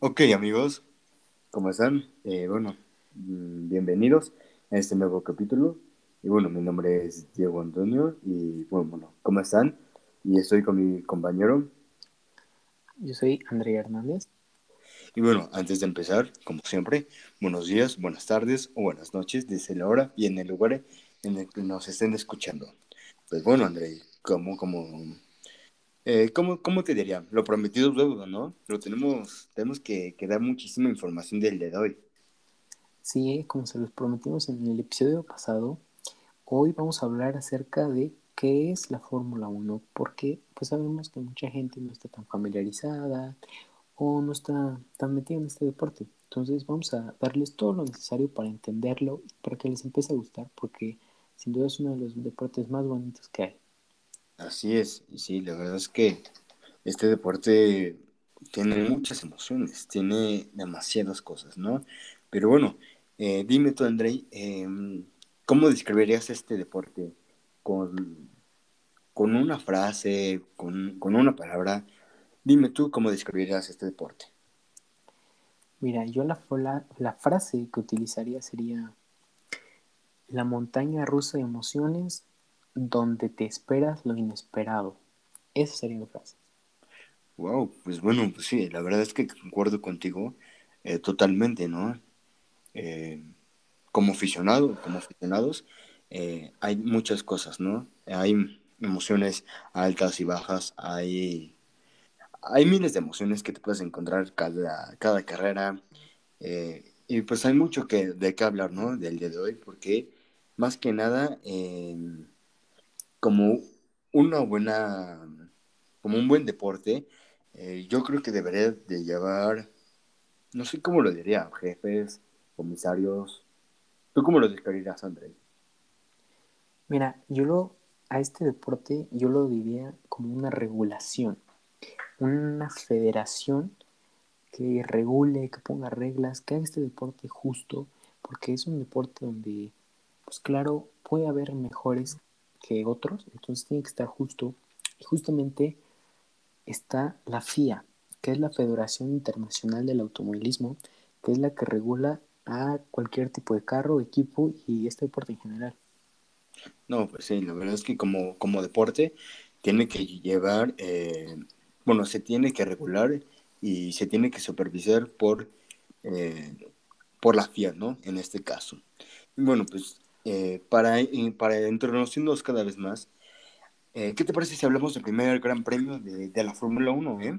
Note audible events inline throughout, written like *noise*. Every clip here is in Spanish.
Ok, amigos, ¿cómo están? Eh, bueno, mm, bienvenidos a este nuevo capítulo. Y bueno, mi nombre es Diego Antonio y bueno, bueno, ¿cómo están? Y estoy con mi compañero. Yo soy Andrea Hernández. Y bueno, antes de empezar, como siempre, buenos días, buenas tardes o buenas noches desde la hora y en el lugar en el que nos estén escuchando. Pues bueno, André, como, como eh, ¿cómo, ¿cómo, te diría? Lo prometido es deuda, ¿no? Pero tenemos, tenemos que, dar muchísima información del de hoy. Sí, como se los prometimos en el episodio pasado, hoy vamos a hablar acerca de qué es la Fórmula 1, porque pues sabemos que mucha gente no está tan familiarizada o no está tan metida en este deporte. Entonces vamos a darles todo lo necesario para entenderlo, para que les empiece a gustar, porque sin duda es uno de los deportes más bonitos que hay. Así es, y sí, la verdad es que este deporte tiene muchas emociones, tiene demasiadas cosas, ¿no? Pero bueno, eh, dime tú, Andrei, eh, ¿cómo describirías este deporte? Con, con una frase, con, con, una palabra. Dime tú cómo describirías este deporte. Mira, yo la, la frase que utilizaría sería la montaña rusa de emociones donde te esperas lo inesperado. Esa sería la frase. Wow, pues bueno, pues sí, la verdad es que concuerdo contigo eh, totalmente, ¿no? Eh, como aficionado, como aficionados, eh, hay muchas cosas, ¿no? Hay emociones altas y bajas, hay, hay miles de emociones que te puedes encontrar cada, cada carrera, y pues hay mucho que, de qué hablar, ¿no? Del día de hoy, porque más que nada como una buena, como un buen deporte, eh, yo creo que debería de llevar, no sé cómo lo diría, jefes, comisarios. ¿Tú cómo lo describirías, André? Mira, yo lo, a este deporte yo lo diría como una regulación, una federación que regule, que ponga reglas, que haga este deporte justo, porque es un deporte donde, pues claro, puede haber mejores que otros, entonces tiene que estar justo. Y justamente está la FIA, que es la Federación Internacional del Automovilismo, que es la que regula a cualquier tipo de carro, equipo y este deporte en general. No, pues sí, la verdad es que como, como deporte tiene que llevar, eh, bueno, se tiene que regular y se tiene que supervisar por, eh, por la FIA, ¿no? En este caso. Bueno, pues eh, para, para introducirnos cada vez más, eh, ¿qué te parece si hablamos del primer gran premio de, de la Fórmula 1? Eh?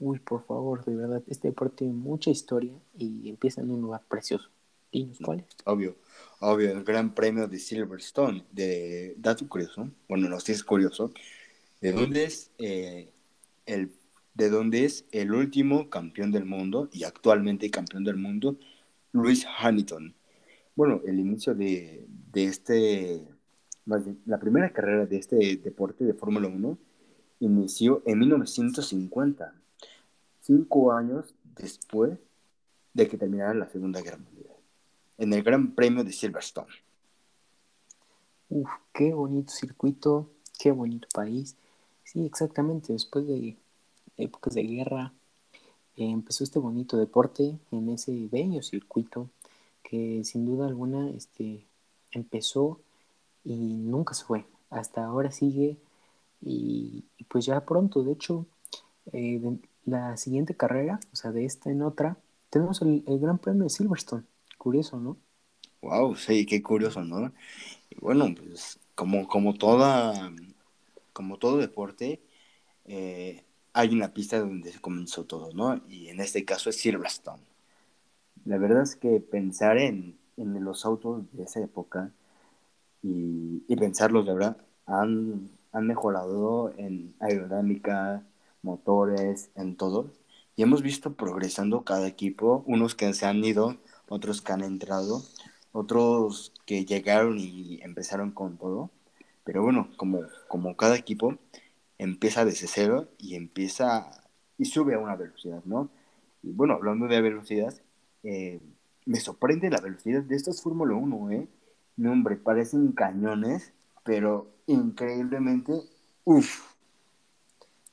Uy, por favor, de verdad, este deporte tiene mucha historia y empieza en un lugar precioso. Dinos cuál es. Obvio, obvio, el gran premio de Silverstone, de dato curioso, bueno, no sé si es curioso, de dónde es eh, el de dónde es el último campeón del mundo y actualmente campeón del mundo, Lewis Hamilton bueno, el inicio de, este, la primera carrera de este deporte de Fórmula 1 inició en 1950, cinco años después de que terminara la Segunda Guerra Mundial, en el Gran Premio de Silverstone. Uf, qué bonito circuito, qué bonito país. Sí, exactamente, después de épocas de guerra, empezó este bonito deporte en ese bello circuito que sin duda alguna este, empezó y nunca se fue. Hasta ahora sigue y, pues ya pronto, de hecho, eh, la siguiente carrera, o sea, de esta en otra, tenemos el, Gran Premio de Silverstone. Curioso, ¿no? Wow, sí, qué curioso, ¿no? Y bueno, pues como, como toda, como todo deporte, eh, hay una pista donde se comenzó todo, ¿no? Y en este caso es Silverstone. La verdad es que pensar en, en los autos de esa época y, y pensarlos, de verdad, han, han mejorado en aerodinámica, motores, en todo. Y hemos visto progresando cada equipo, unos que se han ido, otros que han entrado, otros que llegaron y empezaron con todo. Pero bueno, como, como cada equipo empieza desde cero y empieza y sube a una velocidad, ¿no? Y bueno, hablando de velocidad, eh, me sorprende la velocidad de estos Fórmula 1, ¿eh? No, hombre, parecen cañones, pero increíblemente, uff.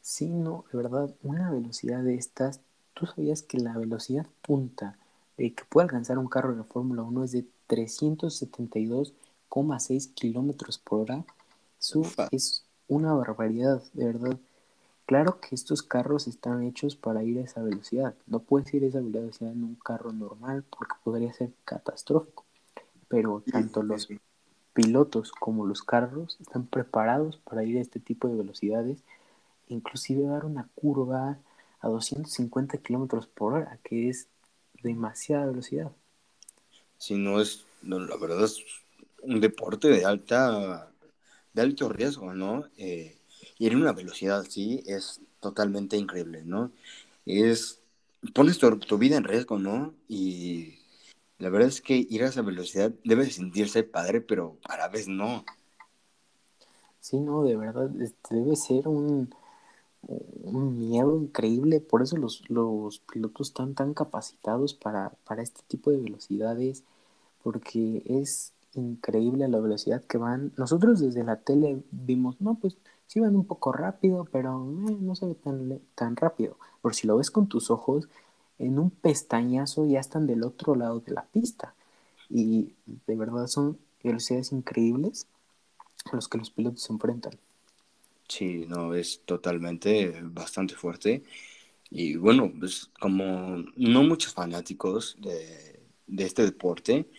Sí, no, de verdad, una velocidad de estas ¿tú sabías que la velocidad punta de que puede alcanzar un carro de Fórmula 1 es de 372,6 kilómetros por hora? Eso es una barbaridad, de verdad. Claro que estos carros están hechos para ir a esa velocidad. No puedes ir a esa velocidad en un carro normal porque podría ser catastrófico. Pero tanto los pilotos como los carros están preparados para ir a este tipo de velocidades, inclusive dar una curva a 250 kilómetros por hora, que es demasiada velocidad. Si no es, la verdad es un deporte de alta, de alto riesgo, ¿no? Eh, ir a una velocidad así es totalmente increíble, ¿no? Es, pones tu, tu, vida en riesgo, ¿no? Y la verdad es que ir a esa velocidad debe sentirse padre, pero a la vez no. Sí, no, de verdad, este, debe ser un, un miedo increíble, por eso los, los pilotos están tan capacitados para, para este tipo de velocidades, porque es increíble la velocidad que van. Nosotros desde la tele vimos, no, pues sí van un poco rápido, pero eh, no se ve tan, tan rápido. Por si lo ves con tus ojos, en un pestañazo ya están del otro lado de la pista. Y de verdad son velocidades increíbles a los que los pilotos se enfrentan. Sí, no, es totalmente bastante fuerte. Y bueno, pues como no muchos fanáticos de, de este deporte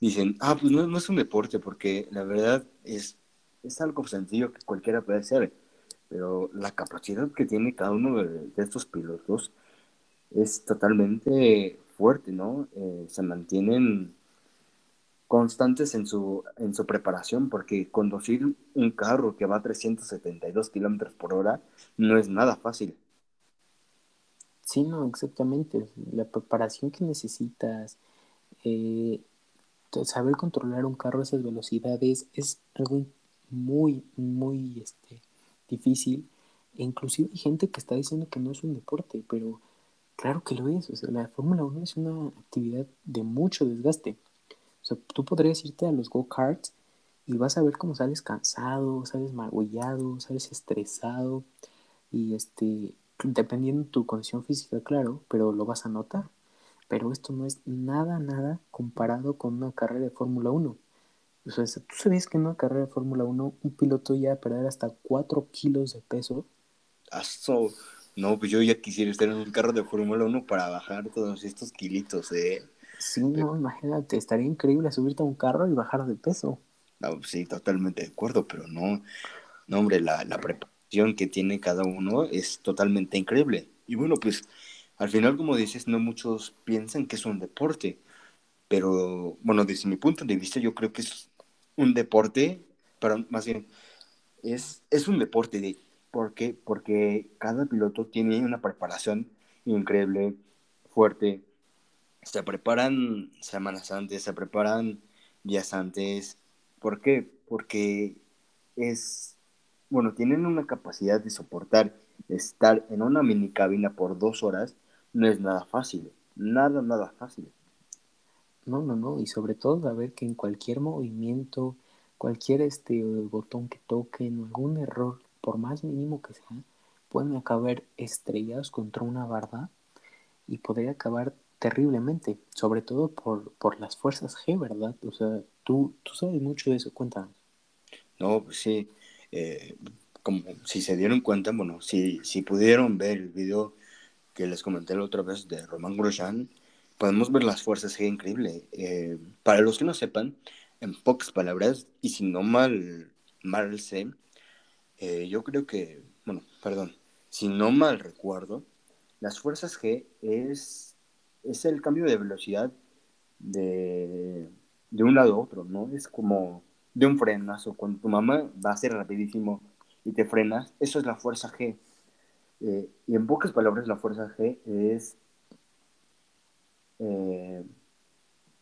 dicen, ah, pues no, no, es un deporte, porque la verdad es es algo sencillo que cualquiera puede hacer, pero la capacidad que tiene cada uno de, estos pilotos es totalmente fuerte, ¿no? Eh, se mantienen constantes en su, en su preparación, porque conducir un carro que va a 372 kilómetros por hora no es nada fácil. Sí, no, exactamente. La preparación que necesitas, eh, saber controlar un carro a esas velocidades es algo muy, muy este, difícil. E inclusive hay gente que está diciendo que no es un deporte, pero claro que lo es. La Fórmula 1 es una actividad de mucho desgaste. O sea, tú podrías irte a los go-karts y vas a ver cómo sales cansado, sales magullado, sales estresado y este, dependiendo de tu condición física, claro, pero lo vas a notar. Pero esto no es nada, nada comparado con una carrera de Fórmula 1. O sea, ¿tú sabías que en una carrera de Fórmula 1 un piloto ya a perder hasta 4 kilos de peso? Aso. No, pues yo ya quisiera estar en un carro de Fórmula 1 para bajar todos estos kilitos, ¿eh? Sí, no, imagínate, estaría increíble subirte a un carro y bajar de peso. No, pues sí, totalmente de acuerdo, pero no, no hombre, la, la preparación que tiene cada uno es totalmente increíble. Y bueno, pues al final, como dices, no muchos piensan que es un deporte, pero bueno, desde mi punto de vista, yo creo que es un deporte, pero más bien es, es un deporte de, ¿por qué? Porque cada piloto tiene una preparación increíble, fuerte. Se preparan semanas antes, se preparan días antes. ¿Por qué? Porque es, bueno, tienen una capacidad de soportar estar en una mini cabina por dos horas. No es nada fácil, nada, nada fácil. No, no, no, y sobre todo saber que en cualquier movimiento, cualquier este botón que toquen, algún error, por más mínimo que sea, pueden acabar estrellados contra una barda y podría acabar terriblemente, sobre todo por, por las fuerzas G, ¿verdad? O sea, tú, tú sabes mucho de eso, cuéntanos. No, pues sí, eh, como si se dieron cuenta, bueno, si, si pudieron ver el video que les comenté la otra vez de Román Grosjean, podemos ver las fuerzas G increíble. Eh, para los que no sepan, en pocas palabras, y si no mal, mal sé, eh, yo creo que, bueno, perdón, si no mal recuerdo, las fuerzas G es, es el cambio de velocidad de, de un lado a otro, ¿no? Es como de un frenazo. Cuando tu mamá va a ser rapidísimo y te frenas, eso es la fuerza G. Eh, y en pocas palabras, la fuerza G es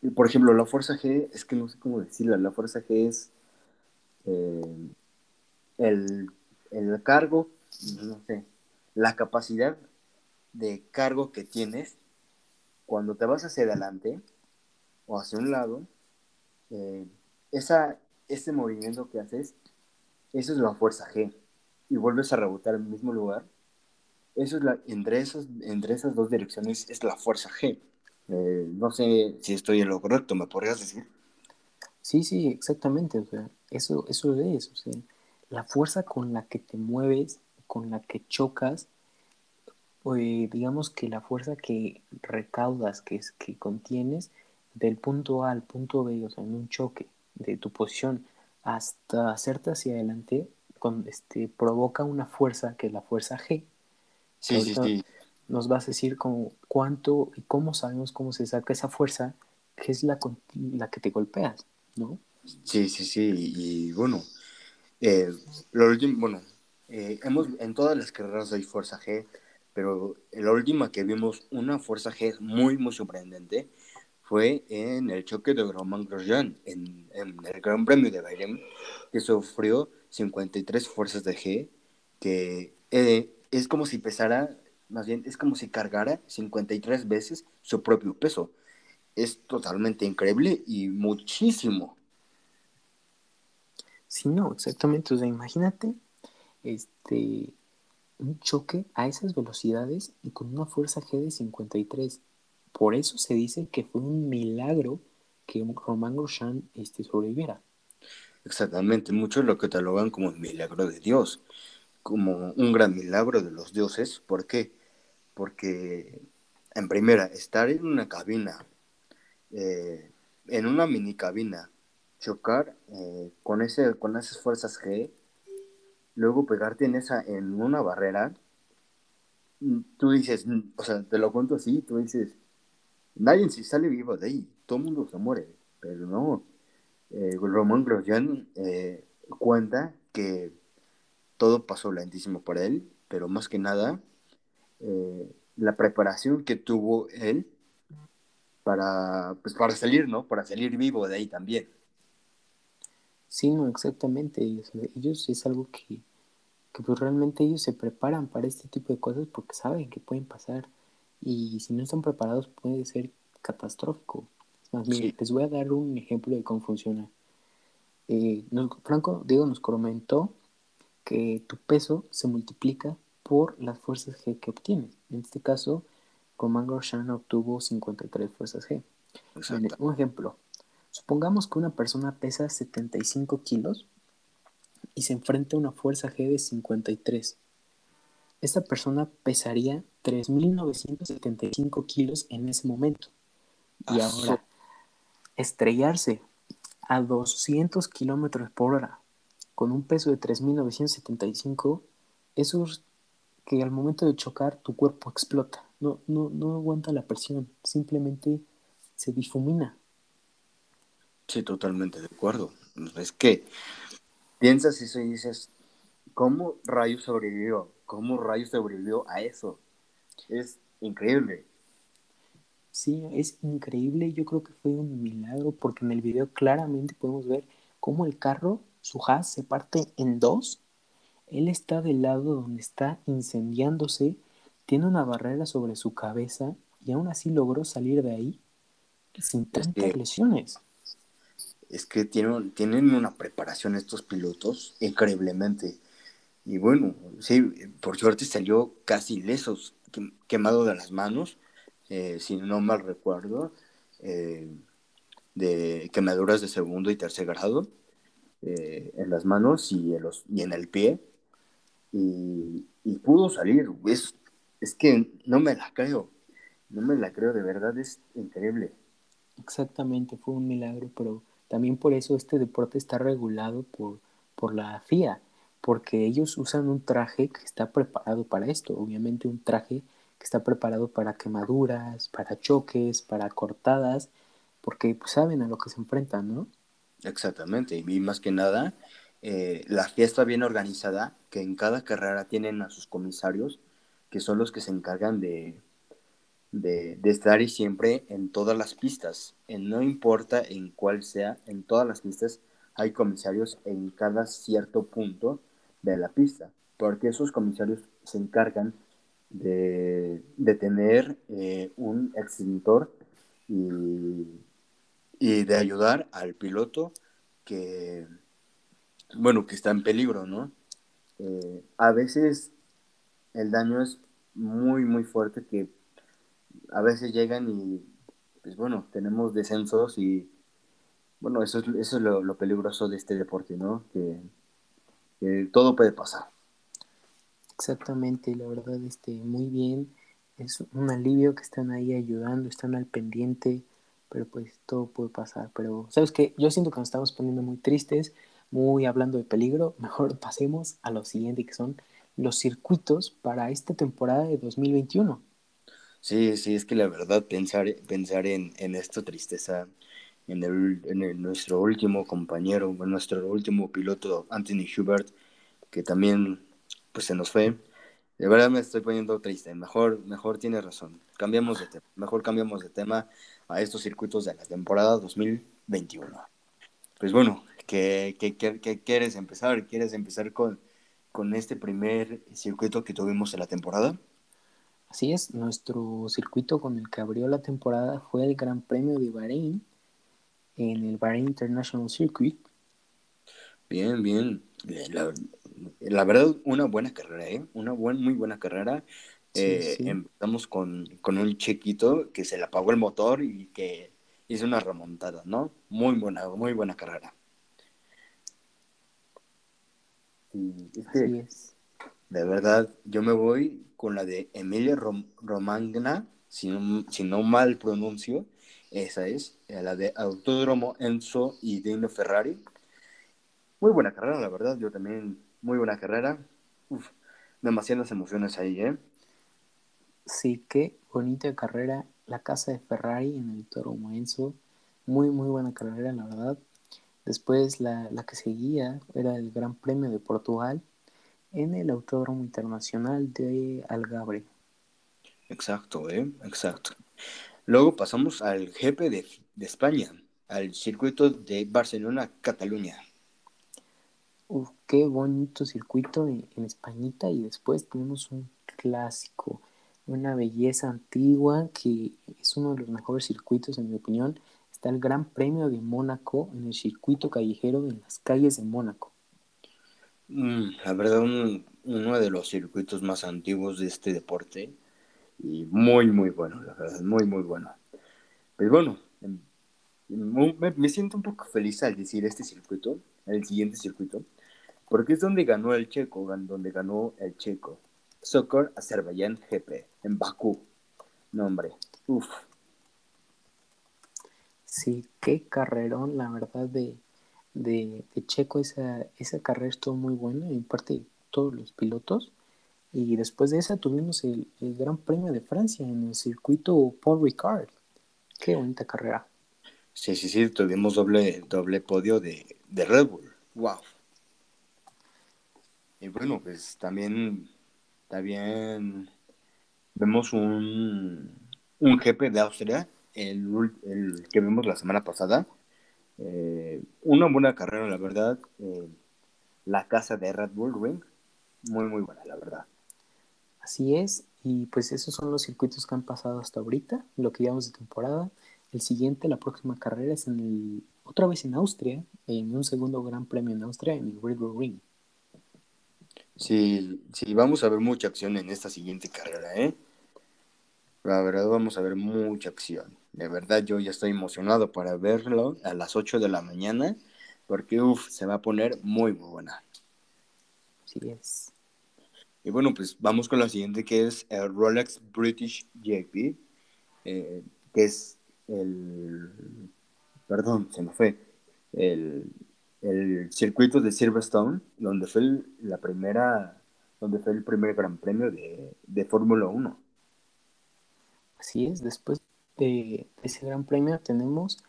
eh, por ejemplo, la fuerza G, es que no sé cómo decirla, la fuerza G es eh, el, el cargo, no sé, la capacidad de cargo que tienes cuando te vas hacia adelante o hacia un lado, eh, esa, ese movimiento que haces, eso es la fuerza G. Y vuelves a rebotar en el mismo lugar, eso es la, entre, esas, entre esas dos direcciones es la fuerza G. Eh, no sé si estoy en lo correcto, ¿me podrías decir? Sí, sí, exactamente. O sea, eso, eso es. O sea, la fuerza con la que te mueves, con la que chocas, eh, digamos que la fuerza que recaudas, que, es, que contienes, del punto A al punto B, o sea, en un choque de tu posición hasta hacerte hacia adelante, con, este, provoca una fuerza que es la fuerza G. Sí, sí, sí. Nos vas a decir como cuánto y cómo sabemos cómo se saca esa fuerza que es la, la que te golpeas, ¿no? Sí, sí, sí. Y bueno, eh, último, bueno, eh, hemos, en todas las carreras hay fuerza G, pero la última que vimos una fuerza G muy, muy sorprendente fue en el choque de Roman Grosjean en, en, el Gran Premio de Bahrein, que sufrió 53 fuerzas de G, que eh, es como si pesara, más bien, es como si cargara 53 veces su propio peso. Es totalmente increíble y muchísimo. Sí, no, exactamente. O sea, imagínate este, un choque a esas velocidades y con una fuerza G de 53. Por eso se dice que fue un milagro que Román Grosjean este, sobreviviera. Exactamente, muchos lo catalogan como el milagro de Dios, como un gran milagro de los dioses. ¿Por qué? Porque, en primera, estar en una cabina, eh, en una mini cabina, chocar eh, con, ese, con esas fuerzas G, luego pegarte en, esa, en una barrera, mm, tú dices, mm, o sea, te lo cuento así, tú dices, nadie se sale vivo de ahí, todo el mundo se muere, pero no. Eh, Román Grosjean eh, cuenta que todo pasó lentísimo para él, pero más que nada, eh, la preparación que tuvo él para, pues, para salir, ¿no? Para salir vivo de ahí también. Sí, no, exactamente. Ellos es algo que, que pues realmente ellos se preparan para este tipo de cosas porque saben que pueden pasar y si no están preparados puede ser catastrófico. Más, les voy a dar un ejemplo de cómo funciona. Eh, Franco Diego nos comentó que tu peso se multiplica por las fuerzas G que obtienes. En este caso, Roman Grosjean obtuvo 53 fuerzas G. Un ejemplo. Supongamos que una persona pesa 75 kilos y se enfrenta a una fuerza G de 53 esta persona pesaría 3.975 kilos en ese momento. Y ahora, estrellarse a 200 kilómetros por hora con un peso de 3.975, eso es que al momento de chocar tu cuerpo explota. No, no, no aguanta la presión, simplemente se difumina. Sí, totalmente de acuerdo. Es que piensas eso y dices, ¿cómo rayos sobrevivió? ¿Cómo rayos sobrevivió a eso? Es increíble. Sí, es increíble. Yo creo que fue un milagro porque en el video claramente podemos ver cómo el carro, su haz, se parte en dos. Él está del lado donde está incendiándose, tiene una barrera sobre su cabeza y aún así logró salir de ahí sin tantas lesiones. Es que tienen, tienen una preparación estos pilotos increíblemente. Y bueno, sí, por suerte salió casi lesos, quemado de las manos, eh, si no mal recuerdo, eh, de quemaduras de segundo y tercer grado eh, en las manos y en, los, y en el pie. Y, pudo salir. Es, es que no me la creo. No me la creo, de verdad es increíble. Exactamente, fue un milagro, pero también por eso este deporte está regulado por, por la FIA porque ellos usan un traje que está preparado para esto, obviamente un traje que está preparado para quemaduras, para choques, para cortadas, porque pues, saben a lo que se enfrentan, ¿no? Exactamente, y más que nada, eh, la fiesta bien organizada, que en cada carrera tienen a sus comisarios, que son los que se encargan de, de, estar y siempre en todas las pistas, en, no importa en cuál sea, en todas las pistas hay comisarios en cada cierto punto de la pista, porque esos comisarios se encargan de, de tener eh, un extintor y, de ayudar al piloto que, bueno, que está en peligro, ¿no? Eh, a veces el daño es muy, muy fuerte que a veces llegan y, pues bueno, tenemos descensos y, bueno, eso es, eso es lo, peligroso de este deporte, ¿no? Que, todo puede pasar. Exactamente, la verdad, este, muy bien. Es un alivio que están ahí ayudando, están al pendiente, pero pues todo puede pasar. Pero, ¿sabes qué? Yo siento que nos estamos poniendo muy tristes, muy hablando de peligro. Mejor pasemos a lo siguiente, que son los circuitos para esta temporada de 2021. Sí, sí, es que la verdad pensar, pensar en, en esta tristeza, en, el, en nuestro último compañero, en nuestro último piloto, Anthony Hubert, que también pues se nos fue. De verdad me estoy poniendo triste. Mejor, mejor tiene razón. Cambiamos de tema. Mejor cambiamos de tema a estos circuitos de la temporada 2021. Pues bueno, ¿qué, qué, qué quieres empezar? ¿Quieres empezar con, con este primer circuito que tuvimos en la temporada? Así es, nuestro circuito con el que abrió la temporada fue el Gran Premio de Bahrein en el Bahrein International Circuit. Bien, bien. La, verdad, una buena carrera, ¿eh? Una buen, muy buena carrera. Eh, empezamos con, con, un chiquito que se le apagó el motor y que hizo una remontada, ¿no? Muy buena, muy buena carrera. Así es. De verdad, yo me voy con la de Emilia Romagna, si no, si no mal pronuncio, esa es, eh, la de Autódromo Enzo y Dino Ferrari. Muy buena carrera, la verdad, yo también, muy buena carrera. Uf, demasiadas emociones ahí, ¿eh? Sí, qué bonita carrera, la casa de Ferrari en el Autódromo Enzo. Muy, muy buena carrera, la verdad. Después la, la que seguía era el Gran Premio de Portugal, en el Autódromo Internacional de Algabre. Exacto, ¿eh? Exacto. Luego pasamos al GP de, España, al circuito de Barcelona-Cataluña. Uf, qué bonito circuito en, en, Españita y después tenemos un clásico, una belleza antigua que es uno de los mejores circuitos en mi opinión. Está el Gran Premio de Mónaco en el circuito callejero en las calles de Mónaco. Mm, la verdad, uno de los circuitos más antiguos de este deporte y muy, muy bueno, la verdad, muy, muy bueno. Pero bueno, em, me, siento un poco feliz al decir este circuito, el siguiente circuito, porque es donde ganó el checo, donde ganó el checo. Soccer Azerbaiyán GP, en Bakú. No, hombre, uff. Sí, qué carrerón, la verdad, de, de, Checo esa, esa carrera estuvo muy buena, en parte todos los pilotos. Y después de esa tuvimos el, Gran Premio de Francia en el circuito Paul Ricard. Qué bonita carrera. Sí, sí, sí, tuvimos doble, doble podio de, de Red Bull. Wow. Y bueno, pues también, también vemos un, un GP de Austria, el, el que vimos la semana pasada, eh, una buena carrera, la verdad. Eh, la casa de Red Bull Ring, muy, muy buena, la verdad. Así es, y pues esos son los circuitos que han pasado hasta ahorita, lo que llevamos de temporada. El siguiente, la próxima carrera es en el, otra vez en Austria, en un segundo gran premio en Austria, en el Red Bull Ring. Sí, sí, vamos a ver mucha acción en esta siguiente carrera, ¿eh? La verdad, vamos a ver mucha acción. De verdad, yo ya estoy emocionado para verlo a las 8 de la mañana, porque uff, se va a poner muy, muy buena. Así es. Y bueno, pues vamos con la siguiente, que es el Rolex British JP, eh, que es el. Perdón, se me fue. El, el circuito de Silverstone, donde fue la primera. Donde fue el primer gran premio de, de Fórmula 1. Así es, después de ese gran premio tenemos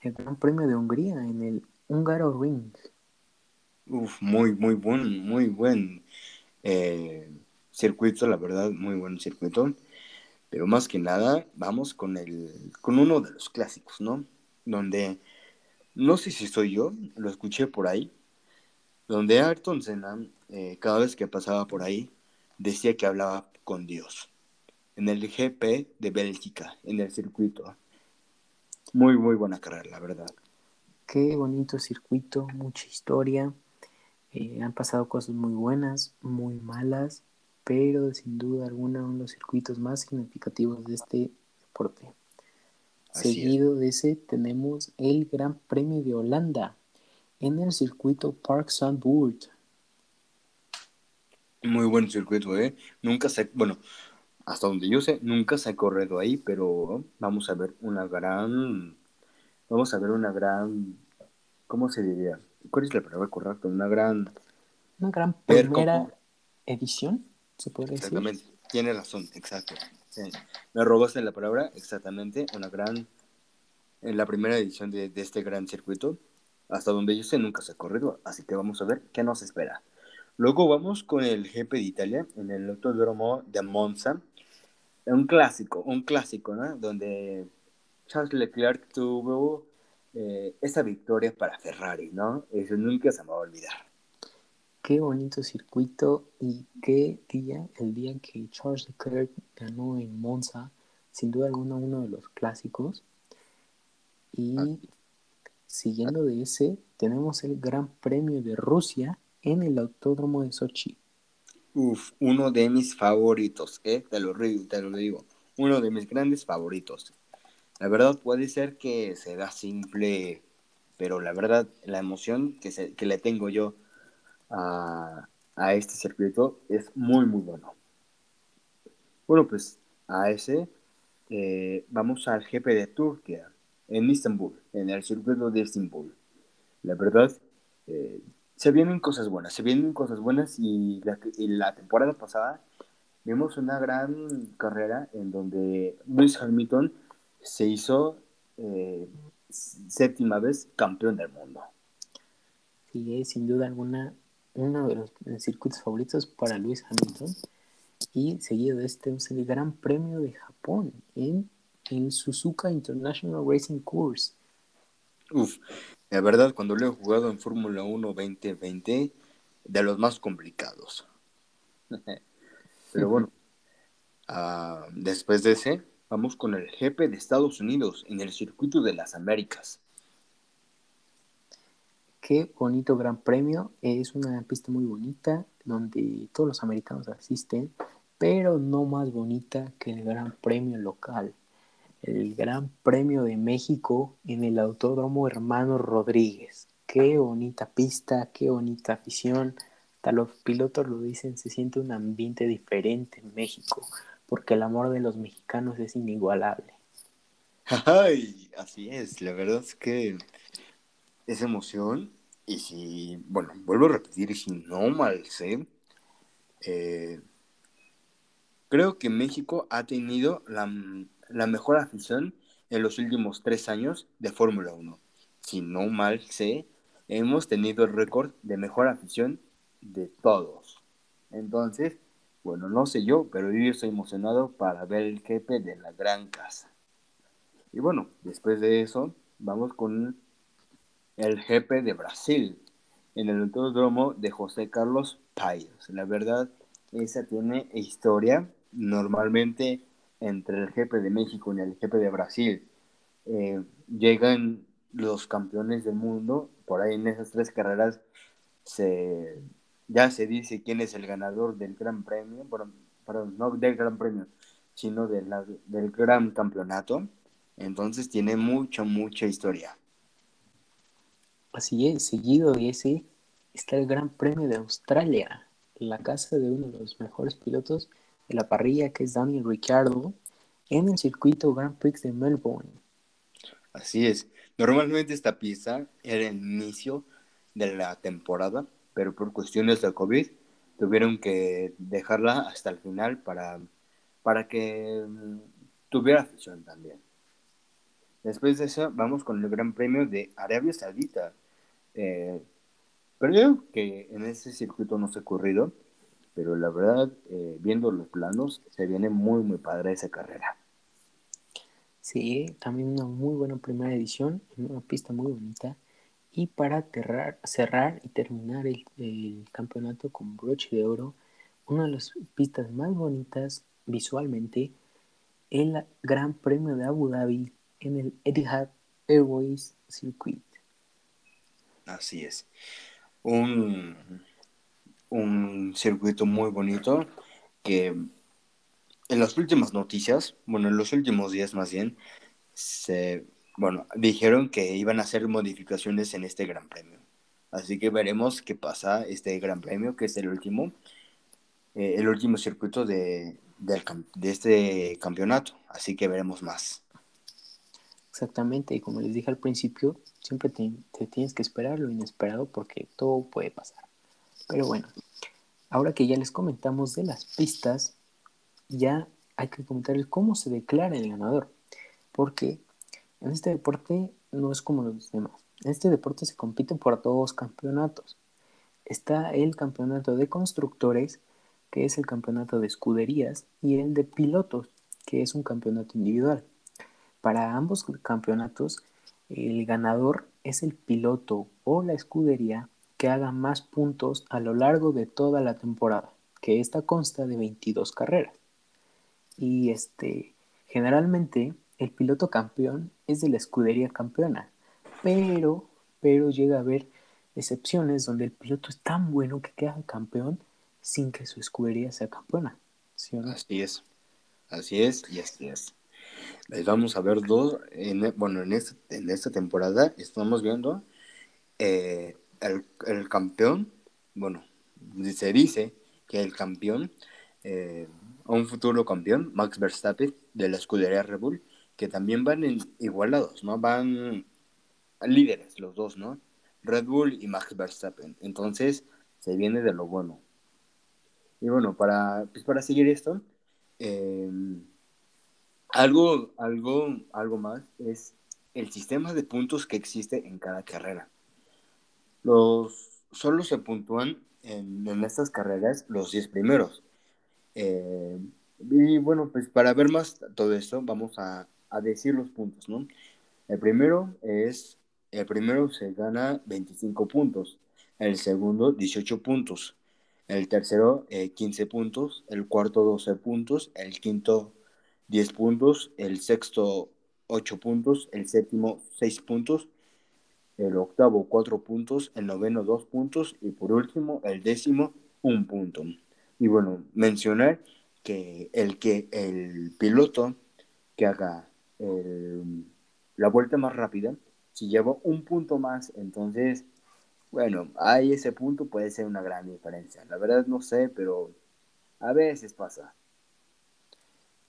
el Gran Premio de Hungría en el Húngaro Ring. Muy, muy buen, muy buen eh, circuito, la verdad, muy buen circuito. Pero más que nada, vamos con el, con uno de los clásicos, ¿no? Donde, no sé si soy yo, lo escuché por ahí, donde Ayrton Senna, eh, cada vez que pasaba por ahí, decía que hablaba con Dios en el GP de Bélgica, en el circuito. Muy, muy buena carrera, la verdad. Qué bonito circuito, mucha historia. Eh, han pasado cosas muy buenas, muy malas. pero sin duda alguna uno de los circuitos más significativos de este deporte. Seguido de ese tenemos el Gran Premio de Holanda en el circuito Park Zandvoort. Muy buen circuito, ¿eh? Nunca se, bueno, hasta donde yo sé, nunca se ha corrido ahí, pero vamos a ver una gran, vamos a ver una gran, ¿cómo se diría? ¿Cuál es la palabra correcta? Una gran... Una gran primera edición, se puede decir. Exactamente, tiene razón, exacto. Me robaste la palabra, exactamente, una gran, en la primera edición de, de este gran circuito, hasta donde yo sé nunca se ha corrido, así que vamos a ver qué nos espera. Luego vamos con el GP de Italia en el Autódromo de Monza. Un clásico, un clásico, ¿no? Donde Charles Leclerc tuvo eh, esa victoria para Ferrari, ¿no? Eso nunca se me va a olvidar. Qué bonito circuito y qué día, el día en que Charles Leclerc ganó en Monza, sin duda alguna uno de los clásicos. Y ah. siguiendo de ese, tenemos el Gran Premio de Rusia en el Autódromo de Sochi. Uf, uno de mis favoritos, ¿eh? Te lo, te lo digo. Uno de mis grandes favoritos. La verdad puede ser que se simple, pero la verdad, la emoción que, se, que le tengo yo a, a este circuito es muy, muy bueno. Bueno, pues a ese eh, vamos al GP de Turquía, en Istanbul, en el circuito de Istanbul. La verdad, eh, se vienen cosas buenas, se vienen cosas buenas y la, temporada pasada vimos una gran carrera en donde Lewis Hamilton se hizo eh, séptima vez campeón del mundo. Sí, es sin duda alguna uno de los circuitos favoritos para Lewis Hamilton. Y seguido de este es el Gran Premio de Japón en el Suzuka International Racing Course. Uf, la verdad, cuando lo he jugado en Fórmula 1 2020, de los más complicados. *laughs* Pero bueno, ah, después de ese, vamos con el GP de Estados Unidos en el circuito de las Américas. Qué bonito gran premio. Es una pista muy bonita donde todos los americanos asisten, pero no más bonita que el gran premio local el Gran Premio de México en el Autódromo Hermano Rodríguez. Qué bonita pista, qué bonita afición. Hasta los pilotos lo dicen, se siente un ambiente diferente en México, porque el amor de los mexicanos es inigualable. Ay, así es, la verdad es que es emoción. Y si, bueno, vuelvo a repetir, si no mal sé, eh, creo que México ha tenido la la mejor afición en los últimos tres años de Fórmula 1. Si no mal sé, hemos tenido el récord de mejor afición de todos. Entonces, bueno, no sé yo, pero yo estoy emocionado para ver el jefe de la gran casa. Y bueno, después de eso, vamos con el jefe de Brasil, en el autódromo de José Carlos Payos. La verdad, esa tiene historia. Normalmente entre el GP de México y el GP de Brasil. Eh, llegan los campeones del mundo, por ahí en esas tres carreras se, ya se dice quién es el ganador del Gran Premio, no del Gran Premio, sino de del Gran Campeonato. Entonces tiene mucha, mucha historia. Así es, seguido de ese está el Gran Premio de Australia, la casa de uno de los mejores pilotos de la parrilla, que es Daniel Ricciardo, en el circuito Grand Prix de Melbourne. Así es. Normalmente esta pista era el inicio de la temporada, pero por cuestiones de COVID tuvieron que dejarla hasta el final para, para que mm, tuviera afición también. Después de eso, vamos con el Gran Premio de Arabia Saudita. Eh, creo que en ese circuito no se ha ocurrido, pero la verdad, eh, viendo los planos, se viene muy, muy padre esa carrera. Sí, también una muy buena primera edición, en una pista muy bonita. Y para cerrar y terminar el, campeonato con broche de oro, una de las pistas más bonitas visualmente, el Gran Premio de Abu Dhabi en el Etihad Airways Circuit. Así es. Un un circuito muy bonito que en las últimas noticias, bueno, en los últimos días más bien, se, bueno, dijeron que iban a hacer modificaciones en este Gran Premio. Así que veremos qué pasa este Gran Premio, que es el último, eh, el último circuito de, de este campeonato. Así que veremos más. Exactamente, y como les dije al principio, siempre te, tienes que esperar lo inesperado porque todo puede pasar. Pero bueno, ahora que ya les comentamos de las pistas, ya hay que comentarles cómo se declara el ganador. Porque en este deporte no es como los demás. En este deporte se compite por dos campeonatos. Está el campeonato de constructores, que es el campeonato de escuderías, y el de pilotos, que es un campeonato individual. Para ambos campeonatos, el ganador es el piloto o la escudería que haga más puntos a lo largo de toda la temporada, que esta consta de 22 carreras. Y este, generalmente el piloto campeón es de la escudería campeona, pero, pero llega a haber excepciones donde el piloto es tan bueno que queda campeón sin que su escudería sea campeona. Así es, así es y así es. Les vamos a ver dos, en, bueno, en, este, en esta temporada estamos viendo eh, el, campeón, bueno, se dice que el campeón, eh, un futuro campeón, Max Verstappen, de la escudería Red Bull, que también van igualados, ¿no? Van líderes los dos, ¿no? Red Bull y Max Verstappen. Entonces, se viene de lo bueno. Y bueno, para, pues para seguir esto, eh, algo, algo, algo más es el sistema de puntos que existe en cada carrera. Los, solo se puntúan en, estas carreras los 10 primeros. Eh, y bueno, pues para ver más todo esto, vamos a, a, decir los puntos, ¿no? El primero es, el primero se gana 25 puntos, el segundo 18 puntos, el tercero 15 eh, puntos, el cuarto 12 puntos, el quinto 10 puntos, el sexto 8 puntos, el séptimo 6 puntos, el octavo 4 puntos, el noveno 2 puntos y por último el décimo 1 punto. Y bueno, mencionar que el que el piloto que haga la vuelta más rápida, si lleva un punto más, entonces, bueno, ahí ese punto puede ser una gran diferencia. La verdad no sé, pero a veces pasa.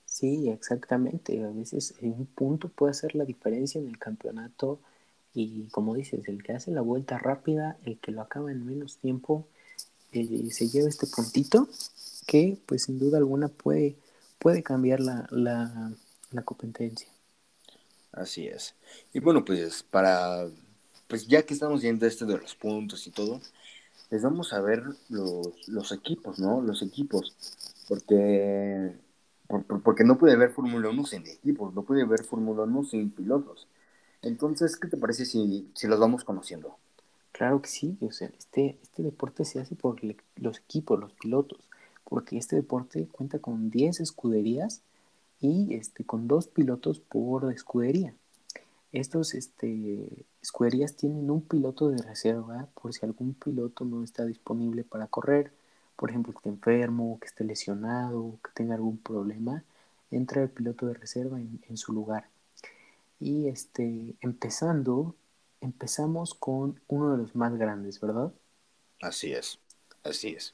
Sí, exactamente. A veces un punto puede hacer la diferencia en el campeonato y como dices, el que hace la vuelta rápida, el que lo acaba en menos tiempo, eh, se lleva este puntito que pues sin duda alguna puede, puede cambiar la, la, la competencia. Así es. Y bueno, pues para, pues ya que estamos viendo esto de los puntos y todo, les vamos a ver los, los equipos, ¿no? Los equipos. Porque porque no puede haber Fórmula 1 sin equipos, no puede haber Fórmula 1 sin pilotos. Entonces, ¿qué te parece si, si los vamos conociendo? Claro que sí, o sea, este, este deporte se hace por los equipos, los pilotos, porque este deporte cuenta con 10 escuderías y este, con dos pilotos por escudería. Estos este, escuderías tienen un piloto de reserva por si algún piloto no está disponible para correr por ejemplo, que esté enfermo, que esté lesionado, que tenga algún problema, entra el piloto de reserva en, su lugar. Y este, empezando, empezamos con uno de los más grandes, ¿verdad? Así es, así es.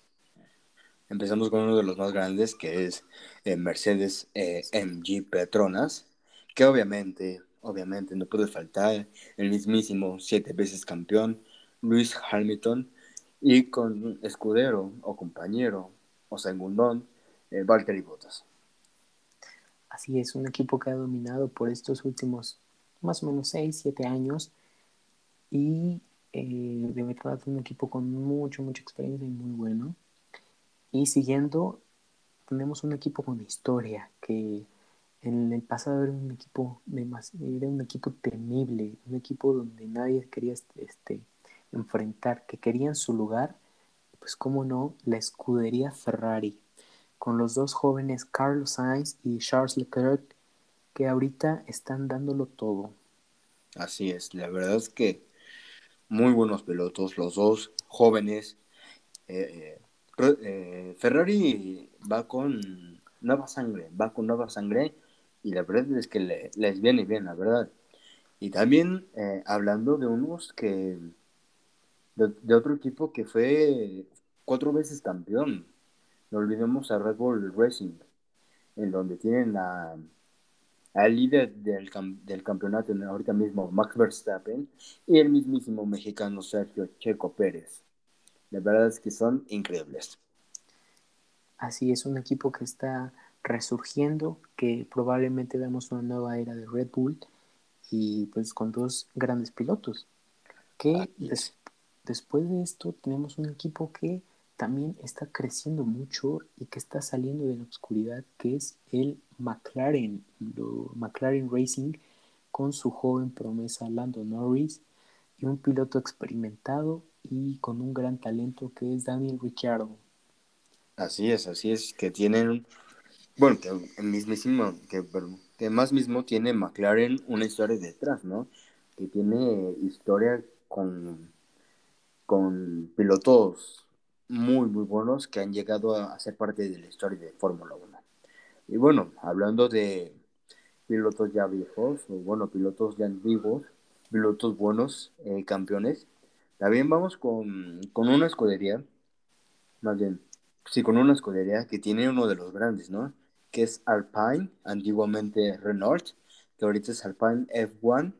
Empezamos con uno de los más grandes, que es eh, Mercedes eh, MG Petronas, que obviamente, obviamente no puede faltar el mismísimo siete veces campeón, Luis Hamilton, y con escudero o compañero o segundón, eh, Valtteri Bottas. Así es, un equipo que ha dominado por estos últimos más o menos 6, 7 años. Y eh, de verdad un equipo con mucho, mucha experiencia y muy bueno. Y siguiendo, tenemos un equipo con historia que en el pasado era un equipo, era un equipo temible, un equipo donde nadie quería este, enfrentar, que querían su lugar, pues cómo no, la escudería Ferrari, con los dos jóvenes Carlos Sainz y Charles Leclerc, que ahorita están dándolo todo. Así es, la verdad es que muy buenos pilotos, los dos jóvenes, eh, eh, Ferrari va con nueva sangre, va con nueva sangre y la verdad es que les viene bien, la verdad. Y también eh, hablando de unos que, de, otro equipo que fue cuatro veces campeón, no olvidemos a Red Bull Racing, en donde tienen a, al líder del, del campeonato ahorita mismo, Max Verstappen, y el mismísimo mexicano Sergio Checo Pérez. La verdad es que son increíbles. Así es, un equipo que está resurgiendo, que probablemente veamos una nueva era de Red Bull y pues con dos grandes pilotos. Que después de esto tenemos un equipo que también está creciendo mucho y que está saliendo de la oscuridad, que es el McLaren, McLaren Racing, con su joven promesa Lando Norris y un piloto experimentado y con un gran talento que es Daniel Ricciardo. Así es, así es, que tienen, bueno, que mismísimo, que, que más mismo tiene McLaren una historia detrás, ¿no? Que tiene historia con, con pilotos muy, muy buenos que han llegado a, ser parte de la historia de Fórmula 1. Y bueno, hablando de pilotos ya viejos, o bueno, pilotos ya antiguos, pilotos buenos, eh, campeones, también vamos con, con una escudería, más bien, sí, con una escudería que tiene uno de los grandes, ¿no? Que es Alpine, antiguamente Renault, que ahorita es Alpine F1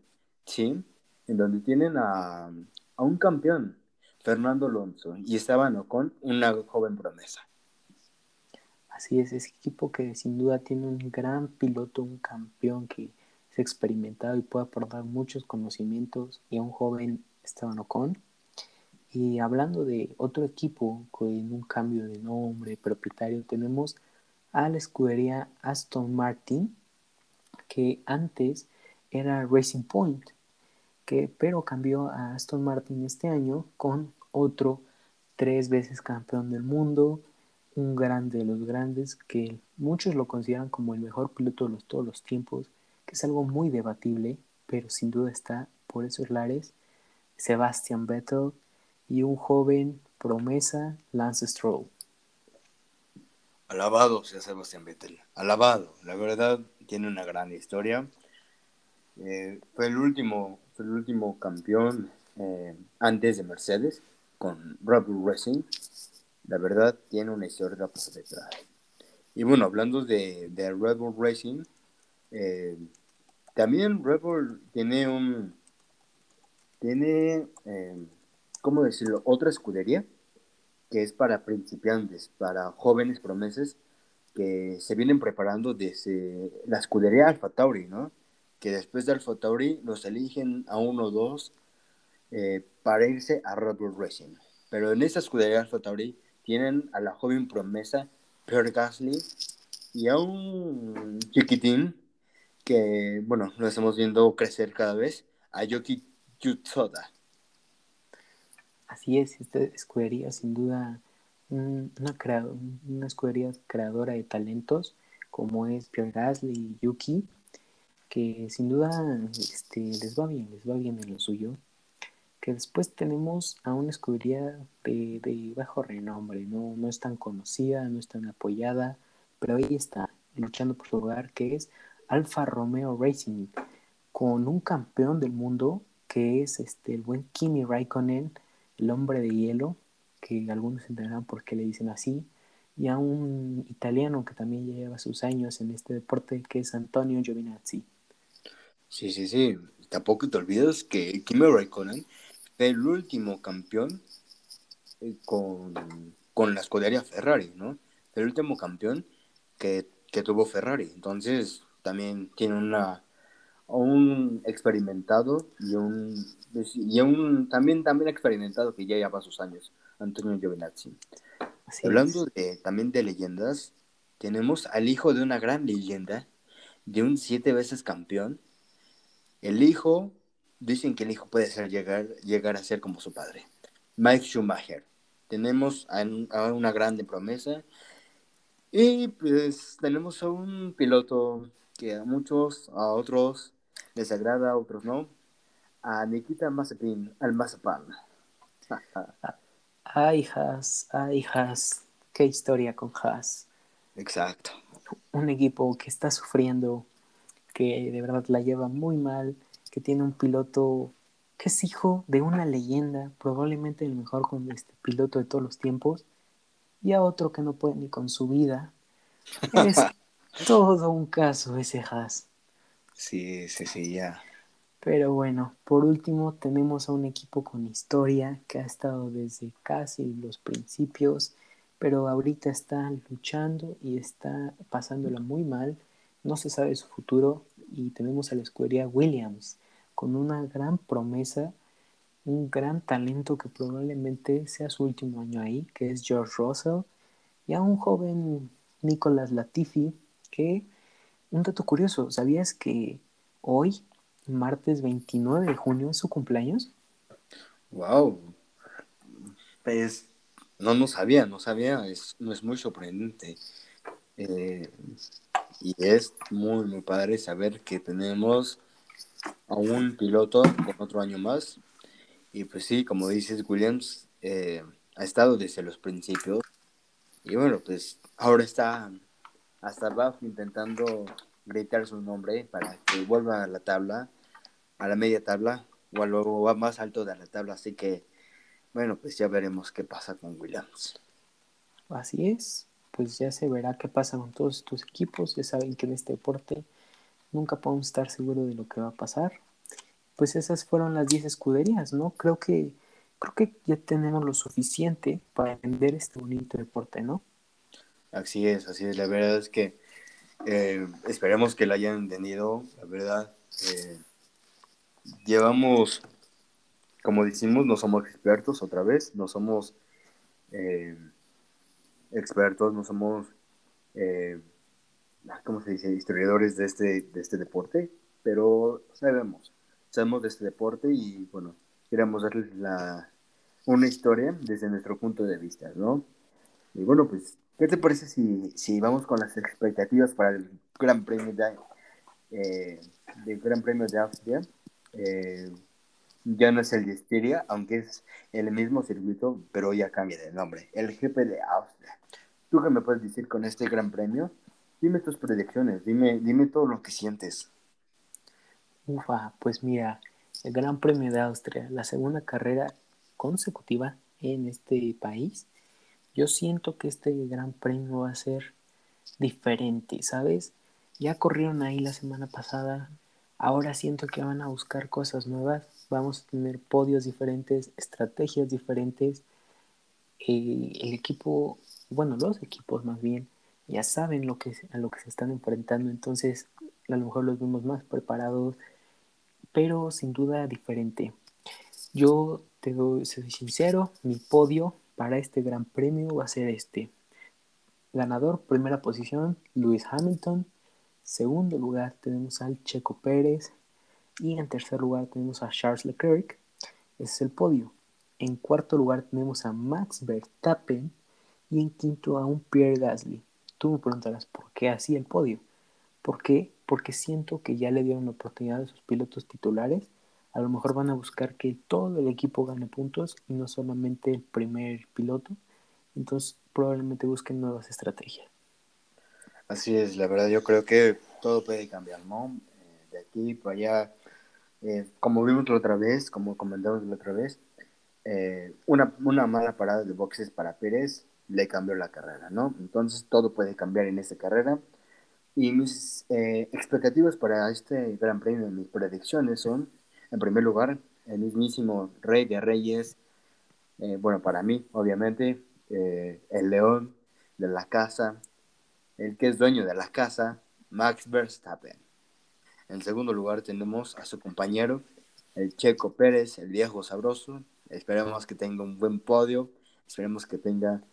Team, en donde tienen a, a un campeón, Fernando Alonso, y estaban con una joven promesa. Así es, ese equipo que sin duda tiene un gran piloto, un campeón que es experimentado y puede aportar muchos conocimientos y a un joven Esteban Ocon. Y hablando de otro equipo con un cambio de nombre propietario, tenemos a la escudería Aston Martin, que antes era Racing Point, pero cambió a Aston Martin este año con otro tres veces campeón del mundo, un grande de los grandes, que muchos lo consideran como el mejor piloto de todos los tiempos, que es algo muy debatible, pero sin duda está por esos lares. Sebastian Vettel, y un joven promesa, Lance Stroll. Alabado sea Sebastián Vettel, alabado, la verdad tiene una gran historia. Eh, fue el último, fue el último campeón eh, antes de Mercedes con Red Bull Racing. La verdad tiene una historia por detrás. Y bueno, hablando de, de Red Racing, eh, también Red Bull tiene un tiene ¿cómo decirlo? Otra escudería que es para principiantes, para jóvenes promesas que se vienen preparando desde la escudería Alfa Tauri, ¿no? Que después de Alfa Tauri los eligen a uno o dos eh, para irse a Red Bull Racing. Pero en esa escudería Alfa Tauri tienen a la joven promesa Pierre Gasly y a un chiquitín que, bueno, lo estamos viendo crecer cada vez, a Yoki Yutsoda. Así es, esta escudería sin duda una, una escudería creadora de talentos como es Pierre Gasly y Yuki, que sin duda este, les va bien, les va bien en lo suyo. Que después tenemos a una escudería de, bajo renombre, ¿no? no es tan conocida, no es tan apoyada, pero ahí está, luchando por su lugar, que es Alfa Romeo Racing, con un campeón del mundo que es este, el buen Kimi Raikkonen, el hombre de hielo, que algunos entenderán por qué le dicen así, y a un italiano que también lleva sus años en este deporte, que es Antonio Giovinazzi. Sí, sí, sí. Tampoco te olvides que Kimi Raikkonen fue el último campeón eh, con, con la escudería Ferrari, ¿no? El último campeón que, que tuvo Ferrari. Entonces, también tiene una un experimentado y un, y un también, también experimentado que ya lleva sus años, Antonio Giovinazzi. Hablando de, también de leyendas, tenemos al hijo de una gran leyenda, de un siete veces campeón. El hijo, dicen que el hijo puede ser llegar, llegar a ser como su padre, Mike Schumacher. Tenemos a, a una grande promesa y pues tenemos a un piloto que a muchos, a otros les agrada, a otros no. A Nikita Mazepin, al Mazepin. *laughs* Ay, Haas, ay, Haas. Qué historia con Haas. Exacto. Un equipo que está sufriendo, que de verdad la lleva muy mal, que tiene un piloto que es hijo de una leyenda, probablemente el mejor con este piloto de todos los tiempos, y a otro que no puede ni con su vida. Es *laughs* todo un caso ese Haas. Sí, sí, sí, ya. Pero bueno, por último tenemos a un equipo con historia que ha estado desde casi los principios, pero ahorita está luchando y está pasándola muy mal. No se sabe su futuro y tenemos a la escudería Williams con una gran promesa, un gran talento que probablemente sea su último año ahí, que es George Russell, y a un joven Nicolas Latifi, que, un dato curioso, ¿sabías que hoy, martes 29 de junio, es su cumpleaños? Wow. Pues no, no sabía, no sabía, es, no es muy sorprendente. Eh, y es muy, muy padre saber que tenemos a un piloto con otro año más. Y pues sí, como dices, Williams eh, ha estado desde los principios. Y bueno, pues ahora está hasta abajo intentando gritar su nombre para que vuelva a la tabla, a la media tabla, o luego va más alto de la tabla. Así que, bueno, pues ya veremos qué pasa con Williams. Así es, pues ya se verá qué pasa con todos estos equipos. Ya saben que en este deporte nunca podemos estar seguros de lo que va a pasar. Pues esas fueron las 10 escuderías, ¿no? Creo que, creo que ya tenemos lo suficiente para entender este bonito deporte, ¿no? Así es, así es. La verdad es que eh, esperemos que lo hayan entendido. La verdad, eh, llevamos, como decimos, no somos expertos otra vez, no somos eh, expertos, no somos Ah, ¿cómo se dice? Historiadores de este, de este deporte, pero sabemos, sabemos de este deporte y bueno, queremos darles la, una historia desde nuestro punto de vista, ¿no? Y bueno, pues, ¿qué te parece si, si vamos con las expectativas para el Gran Premio de, eh, Gran Premio de Austria? Eh, ya no es el de Estiria, aunque es el mismo circuito, pero ya cambia de nombre, el GP de Austria. ¿Tú qué me puedes decir con este Gran Premio? Dime tus predicciones, dime, dime todo lo que sientes. Ufa, pues mira, el Gran Premio de Austria, la segunda carrera consecutiva en este país, yo siento que este Gran Premio va a ser diferente, ¿sabes? Ya corrieron ahí la semana pasada, ahora siento que van a buscar cosas nuevas, vamos a tener podios diferentes, estrategias diferentes. Eh, el equipo, bueno, los equipos más bien, ya saben lo que, a lo que se están enfrentando, entonces a lo mejor los vemos más preparados, pero sin duda diferente. Yo te doy, soy sincero, mi podio para este gran premio va a ser este. Ganador, primera posición, Lewis Hamilton. Segundo lugar tenemos al Checo Pérez. Y en tercer lugar tenemos a Charles Leclerc. Ese es el podio. En cuarto lugar tenemos a Max Verstappen. Y en quinto a un Pierre Gasly. Tú me preguntarás, ¿por qué así el podio? ¿Por qué? Porque siento que ya le dieron la oportunidad a sus pilotos titulares. A lo mejor van a buscar que todo el equipo gane puntos y no solamente el primer piloto. Entonces probablemente busquen nuevas estrategias. Así es, la verdad yo creo que todo puede cambiar, ¿no? Eh, de aquí para allá, eh, como vimos la otra vez, como comentamos la otra vez, eh, una, una mala parada de boxes para Pérez le cambió la carrera, ¿no? Entonces todo puede cambiar en esta carrera. Y mis eh, expectativas para este Gran Premio, mis predicciones son, en primer lugar, el mismísimo Rey de Reyes, eh, bueno, para mí, obviamente, eh, el león de la casa, el que es dueño de la casa, Max Verstappen. En segundo lugar tenemos a su compañero, el Checo Pérez, el viejo sabroso. Esperemos que tenga un buen podio, esperemos que tenga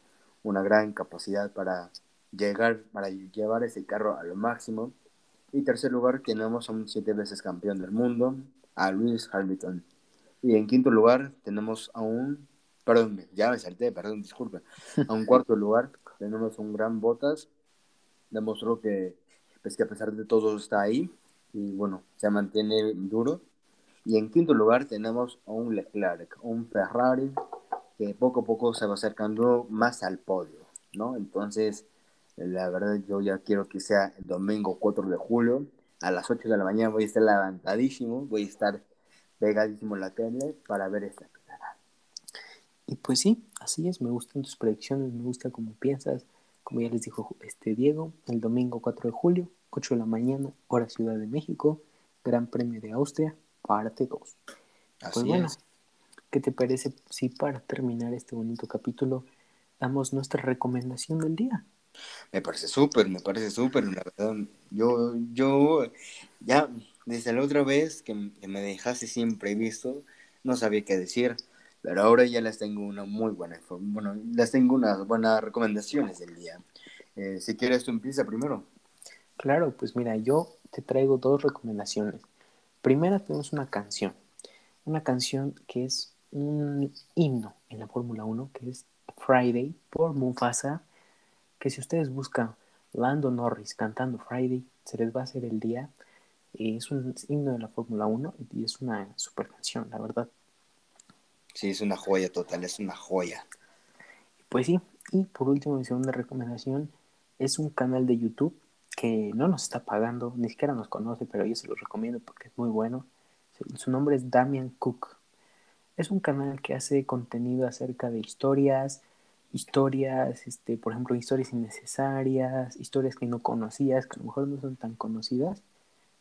una gran capacidad para llegar, para llevar ese carro a lo máximo. Y tercer lugar tenemos a un siete veces campeón del mundo, a Lewis Hamilton. Y en quinto lugar tenemos a un, perdón, ya me salté, perdón, disculpe. A un *laughs* cuarto lugar tenemos un gran Botas. Demostró que, pues que a pesar de todo está ahí y bueno, se mantiene duro. Y en quinto lugar tenemos a un Leclerc, un Ferrari que poco a poco se va acercando más al podio, ¿no? Entonces, la verdad yo ya quiero que sea el domingo 4 de julio, a las 8 de la mañana voy a estar levantadísimo, voy a estar pegadísimo en la tele para ver esta carrera. Y pues sí, así es, me gustan tus predicciones, me gusta cómo piensas, como ya les dijo este Diego, el domingo 4 de julio, 8 de la mañana, hora Ciudad de México, Gran Premio de Austria, parte 2. Pues bueno, ¿qué te parece si para terminar este bonito capítulo damos nuestra recomendación del día? Me parece súper, me parece súper, la verdad. Yo, yo, ya desde la otra vez que, me dejaste siempre visto, no sabía qué decir, pero ahora ya les tengo una muy buena, bueno, les tengo unas buenas recomendaciones del día. Eh, si quieres, tú empieza primero. Claro, pues mira, yo te traigo dos recomendaciones. Primera tenemos una canción, una canción que es un himno en la Fórmula 1, que es Friday por Mufasa que si ustedes buscan Lando Norris cantando Friday, se les va a hacer el día. Eh, es un himno de la Fórmula 1 y es una super canción, la verdad. Sí, es una joya total, es una joya. Pues sí, y por último, mi segunda recomendación es un canal de YouTube que no nos está pagando, ni siquiera nos conoce, pero yo se lo recomiendo porque es muy bueno. Su nombre es Damian Cook. Es un canal que hace contenido acerca de historias, historias, este, por ejemplo, historias innecesarias, historias que no conocías, que a lo mejor no son tan conocidas,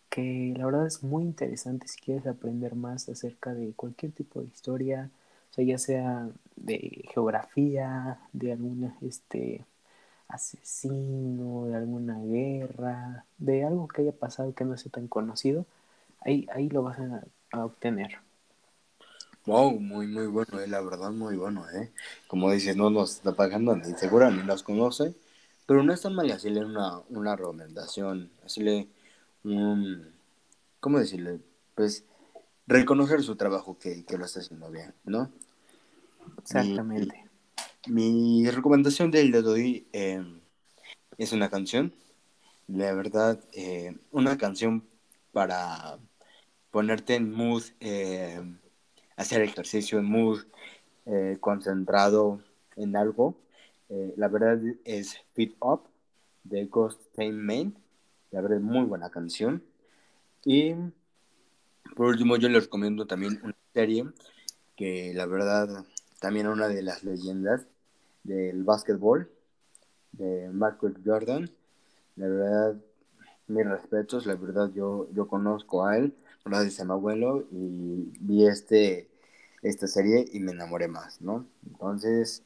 que la verdad es muy interesante si quieres aprender más acerca de cualquier tipo de historia, o sea, ya sea de geografía, de algún este, asesino, de alguna guerra, de algo que haya pasado que no sea tan conocido, ahí, ahí lo vas a obtener. Wow, muy, muy bueno, eh, la verdad, muy bueno, ¿eh? Como dices, no nos está pagando ni segura ni las conoce, pero no es tan mal hacerle una, una recomendación, hacerle un, ¿cómo decirle? Pues reconocer su trabajo que, que lo está haciendo bien, ¿no? Exactamente. Mi, recomendación del de hoy em, es una canción, la verdad, eh, una canción para ponerte en mood. Eh, hacer ejercicio mood, eh, concentrado en algo. Eh, la verdad es Fit Up de Ghost Main. La verdad es muy buena canción. Y por último yo les recomiendo también una serie que la verdad también una de las leyendas del básquetbol de Michael Jordan. La verdad, mis respetos, la verdad yo, yo conozco a él gracias a mi abuelo y vi este esta serie y me enamoré más, ¿no? Entonces,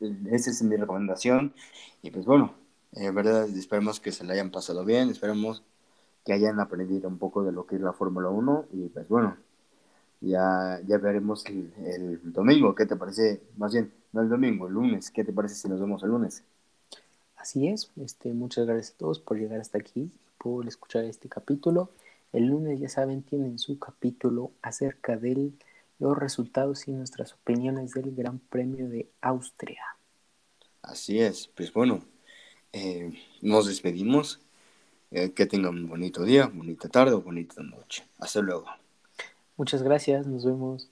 esa es mi recomendación. Y pues bueno, en eh, verdad esperemos que se la hayan pasado bien, esperemos que hayan aprendido un poco de lo que es la Fórmula 1 y pues bueno, ya, ya veremos el, el, domingo, ¿qué te parece? Más bien, no el domingo, el lunes, ¿qué te parece si nos vemos el lunes? Así es, este, muchas gracias a todos por llegar hasta aquí, por escuchar este capítulo. El lunes, ya saben, tienen su capítulo acerca del los resultados y nuestras opiniones del Gran Premio de Austria. Así es, pues bueno, eh, nos despedimos. Eh, que tengan un bonito día, bonita tarde o bonita noche. Hasta luego. Muchas gracias, nos vemos.